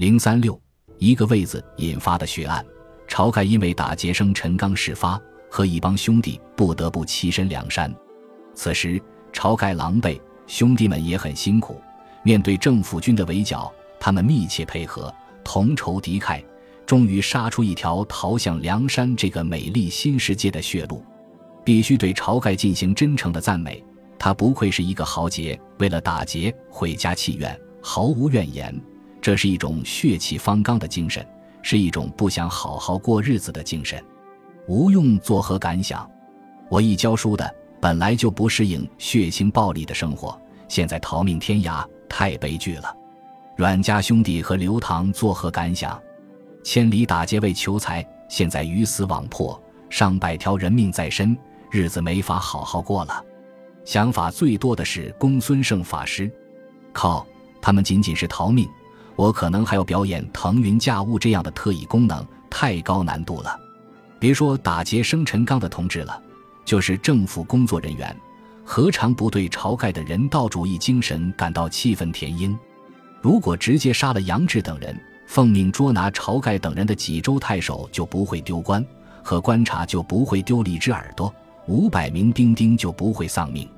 零三六一个位子引发的血案，晁盖因为打劫生陈刚事发，和一帮兄弟不得不栖身梁山。此时晁盖狼狈，兄弟们也很辛苦。面对政府军的围剿，他们密切配合，同仇敌忾，终于杀出一条逃向梁山这个美丽新世界的血路。必须对晁盖进行真诚的赞美，他不愧是一个豪杰，为了打劫毁家弃院，毫无怨言。这是一种血气方刚的精神，是一种不想好好过日子的精神。吴用作何感想？我一教书的，本来就不适应血腥暴力的生活，现在逃命天涯。太悲剧了，阮家兄弟和刘唐作何感想？千里打劫为求财，现在鱼死网破，上百条人命在身，日子没法好好过了。想法最多的是公孙胜法师，靠，他们仅仅是逃命，我可能还要表演腾云驾雾这样的特异功能，太高难度了。别说打劫生辰纲的同志了，就是政府工作人员。何尝不对晁盖的人道主义精神感到气愤填膺？如果直接杀了杨志等人，奉命捉拿晁盖等人的济州太守就不会丢官，和观察就不会丢了一只耳朵，五百名兵丁就不会丧命。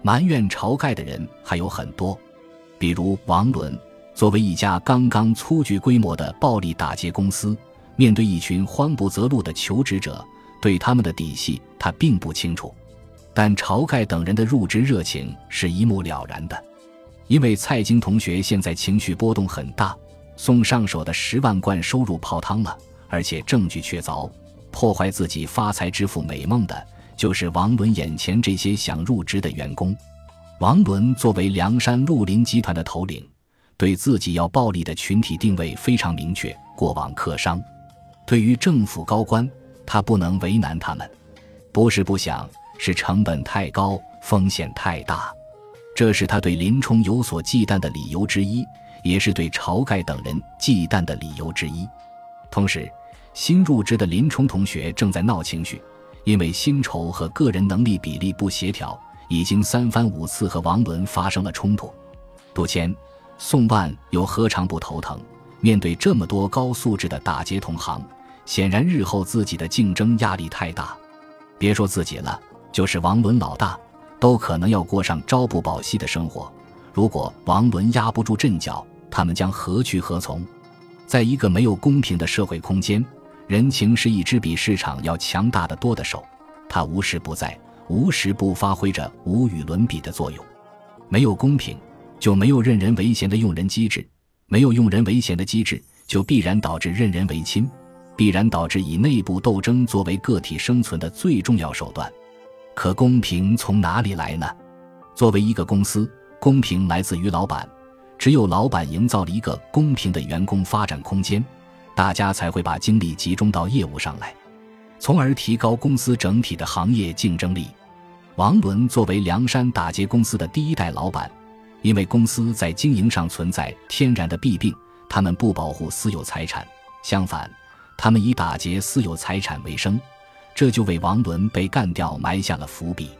埋怨晁盖的人还有很多，比如王伦，作为一家刚刚初具规模的暴力打劫公司，面对一群慌不择路的求职者，对他们的底细他并不清楚。但晁盖等人的入职热情是一目了然的，因为蔡京同学现在情绪波动很大，送上手的十万贯收入泡汤了，而且证据确凿，破坏自己发财致富美梦的，就是王伦眼前这些想入职的员工。王伦作为梁山绿林集团的头领，对自己要暴力的群体定位非常明确，过往客商。对于政府高官，他不能为难他们，不是不想。是成本太高，风险太大，这是他对林冲有所忌惮的理由之一，也是对晁盖等人忌惮的理由之一。同时，新入职的林冲同学正在闹情绪，因为薪酬和个人能力比例不协调，已经三番五次和王伦发生了冲突。杜迁、宋万又何尝不头疼？面对这么多高素质的打劫同行，显然日后自己的竞争压力太大。别说自己了。就是王伦老大，都可能要过上朝不保夕的生活。如果王伦压不住阵脚，他们将何去何从？在一个没有公平的社会空间，人情是一只比市场要强大的多的手，它无时不在，无时不发挥着无与伦比的作用。没有公平，就没有任人唯贤的用人机制；没有用人唯贤的机制，就必然导致任人唯亲，必然导致以内部斗争作为个体生存的最重要手段。可公平从哪里来呢？作为一个公司，公平来自于老板。只有老板营造了一个公平的员工发展空间，大家才会把精力集中到业务上来，从而提高公司整体的行业竞争力。王伦作为梁山打劫公司的第一代老板，因为公司在经营上存在天然的弊病，他们不保护私有财产，相反，他们以打劫私有财产为生。这就为王伦被干掉埋下了伏笔。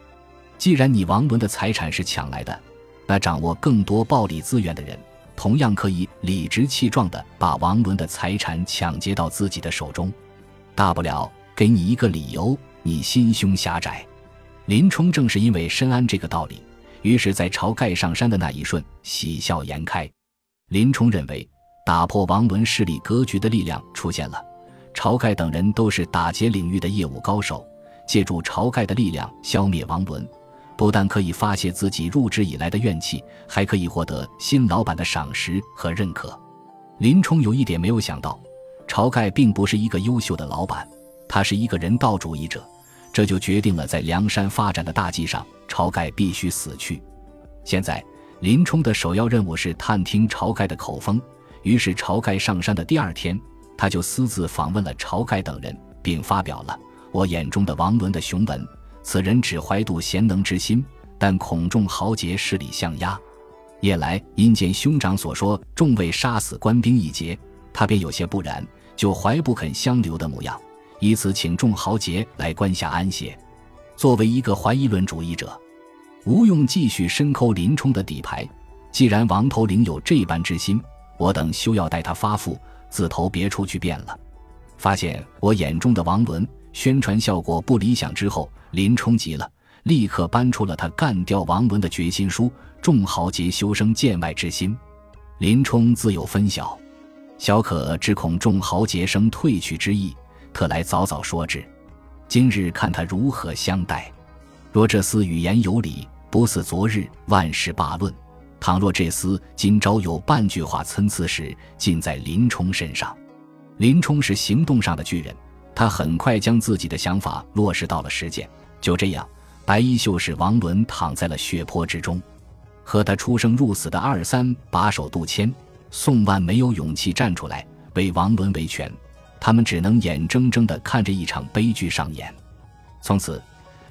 既然你王伦的财产是抢来的，那掌握更多暴力资源的人，同样可以理直气壮地把王伦的财产抢劫到自己的手中。大不了给你一个理由，你心胸狭窄。林冲正是因为深谙这个道理，于是，在晁盖上山的那一瞬，喜笑颜开。林冲认为，打破王伦势力格局的力量出现了。晁盖等人都是打劫领域的业务高手，借助晁盖的力量消灭王伦，不但可以发泄自己入职以来的怨气，还可以获得新老板的赏识和认可。林冲有一点没有想到，晁盖并不是一个优秀的老板，他是一个人道主义者，这就决定了在梁山发展的大计上，晁盖必须死去。现在，林冲的首要任务是探听晁盖的口风，于是晁盖上山的第二天。他就私自访问了晁盖等人，并发表了我眼中的王伦的雄文。此人只怀度贤能之心，但恐众豪杰势力相压。夜来因见兄长所说众位杀死官兵一劫，他便有些不然，就怀不肯相留的模样，以此请众豪杰来关下安歇。作为一个怀疑论主义者，吴用继续深抠林冲的底牌。既然王头领有这般之心。我等休要待他发富，自投别处去便了。发现我眼中的王伦宣传效果不理想之后，林冲急了，立刻搬出了他干掉王伦的决心书：众豪杰修生见外之心。林冲自有分晓，小可只恐众豪杰生退去之意，特来早早说之。今日看他如何相待。若这厮语言有理，不似昨日万事罢论；倘若这厮今朝有半句话参差时，尽在林冲身上。林冲是行动上的巨人，他很快将自己的想法落实到了实践。就这样，白衣秀士王伦躺在了血泊之中，和他出生入死的二三把手杜迁、宋万没有勇气站出来为王伦维权，他们只能眼睁睁地看着一场悲剧上演。从此，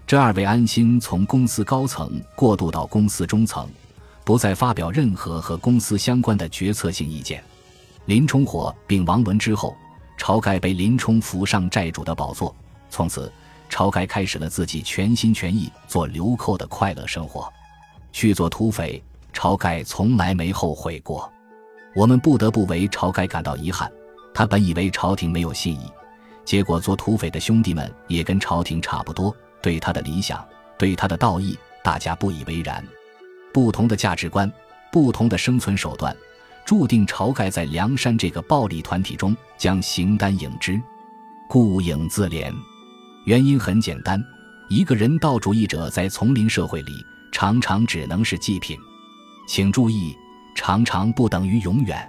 这二位安心从公司高层过渡到公司中层，不再发表任何和公司相关的决策性意见。林冲火并王伦之后，晁盖被林冲扶上寨主的宝座。从此，晁盖开始了自己全心全意做流寇的快乐生活。去做土匪，晁盖从来没后悔过。我们不得不为晁盖感到遗憾。他本以为朝廷没有信义，结果做土匪的兄弟们也跟朝廷差不多，对他的理想、对他的道义，大家不以为然。不同的价值观，不同的生存手段。注定晁盖在梁山这个暴力团体中将形单影只，顾影自怜。原因很简单，一个人道主义者在丛林社会里常常只能是祭品。请注意，常常不等于永远。